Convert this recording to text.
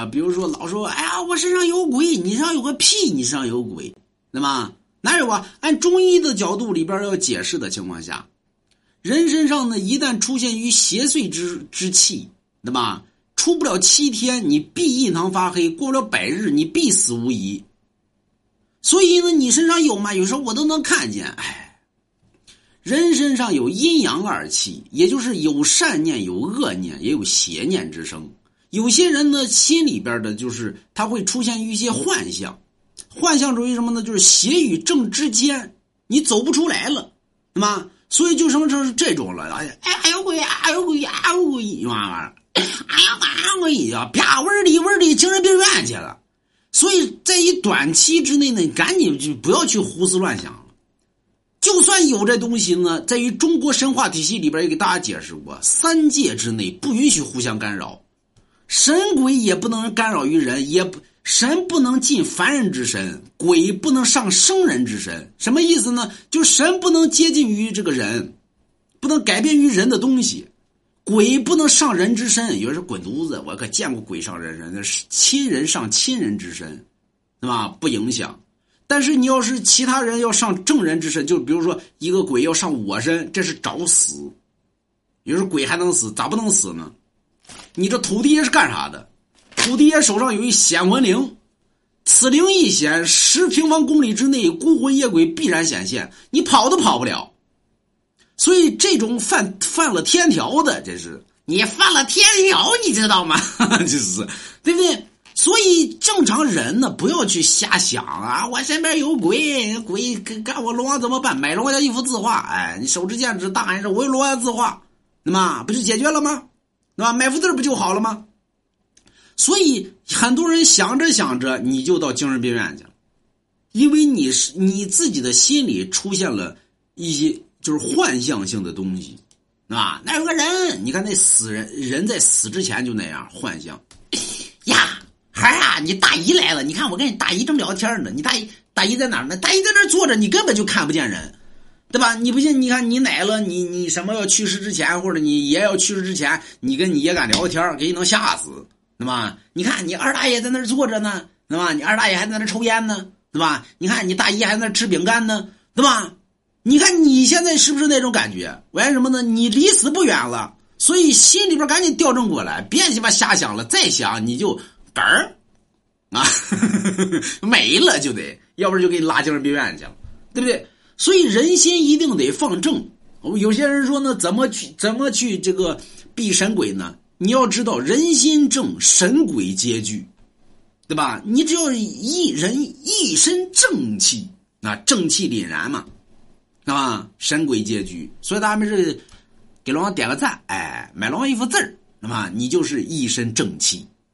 啊，比如说老说，哎呀，我身上有鬼，你身上有个屁，你身上有鬼，对吗？哪有啊？按中医的角度里边要解释的情况下，人身上呢一旦出现于邪祟之之气，对吧？出不了七天，你必印堂发黑；过不了百日，你必死无疑。所以呢，你身上有吗？有时候我都能看见。哎，人身上有阴阳二气，也就是有善念、有恶念，也有邪念之声。有些人呢，心里边的就是他会出现一些幻象，幻象属于什么呢？就是邪与正之间，你走不出来了，对吗？所以就什么就是这种了。哎呀，哎有鬼，哎有鬼，哎有鬼，玩意儿，哎呀，哎我一呀，啪，味里味里精神病院去了。所以在一短期之内呢，赶紧就不要去胡思乱想了。就算有这东西呢，在于中国神话体系里边也给大家解释过，三界之内不允许互相干扰，神鬼也不能干扰于人，也不神不能进凡人之身，鬼不能上生人之身。什么意思呢？就神不能接近于这个人，不能改变于人的东西。鬼不能上人之身，有人说滚犊子，我可见过鬼上人身，那是亲人上亲人之身，对吧？不影响。但是你要是其他人要上正人之身，就比如说一个鬼要上我身，这是找死。有人说鬼还能死，咋不能死呢？你这土地爷是干啥的？土地爷手上有一显魂铃，此铃一显，十平方公里之内孤魂野鬼必然显现，你跑都跑不了。所以这种犯犯了天条的，这是你犯了天条，你知道吗？就是，对不对？所以正常人呢，不要去瞎想啊！我身边有鬼，鬼干我龙王怎么办？买龙王家一幅字画，哎，你手持剑指大喊一声“我有龙王字画”，那么不就解决了吗？对吧？买幅字不就好了吗？所以很多人想着想着，你就到精神病院去了，因为你是你自己的心里出现了一些。就是幻象性的东西，啊，那有个人，你看那死人，人在死之前就那样幻象。呀，孩啊，你大姨来了，你看我跟你大姨正聊天呢，你大姨大姨在哪呢？大姨在那坐着，你根本就看不见人，对吧？你不信？你看你奶了，你你什么要去世之前，或者你爷要去世之前，你跟你爷敢聊天，给你能吓死，对吧？你看你二大爷在那坐着呢，对吧？你二大爷还在那抽烟呢，对吧？你看你大姨还在那吃饼干呢，对吧？你看你现在是不是那种感觉？为什么呢？你离死不远了，所以心里边赶紧调整过来，别鸡巴瞎想了。再想你就嗝儿啊，没了就得，要不然就给你拉精神病院去了，对不对？所以人心一定得放正。有些人说呢，怎么去怎么去这个避神鬼呢？你要知道，人心正，神鬼皆惧，对吧？你只要一人一身正气，那正气凛然嘛。啊，神鬼皆惧，所以大家没事给龙王点个赞，哎，买龙王一幅字儿，那么你就是一身正气。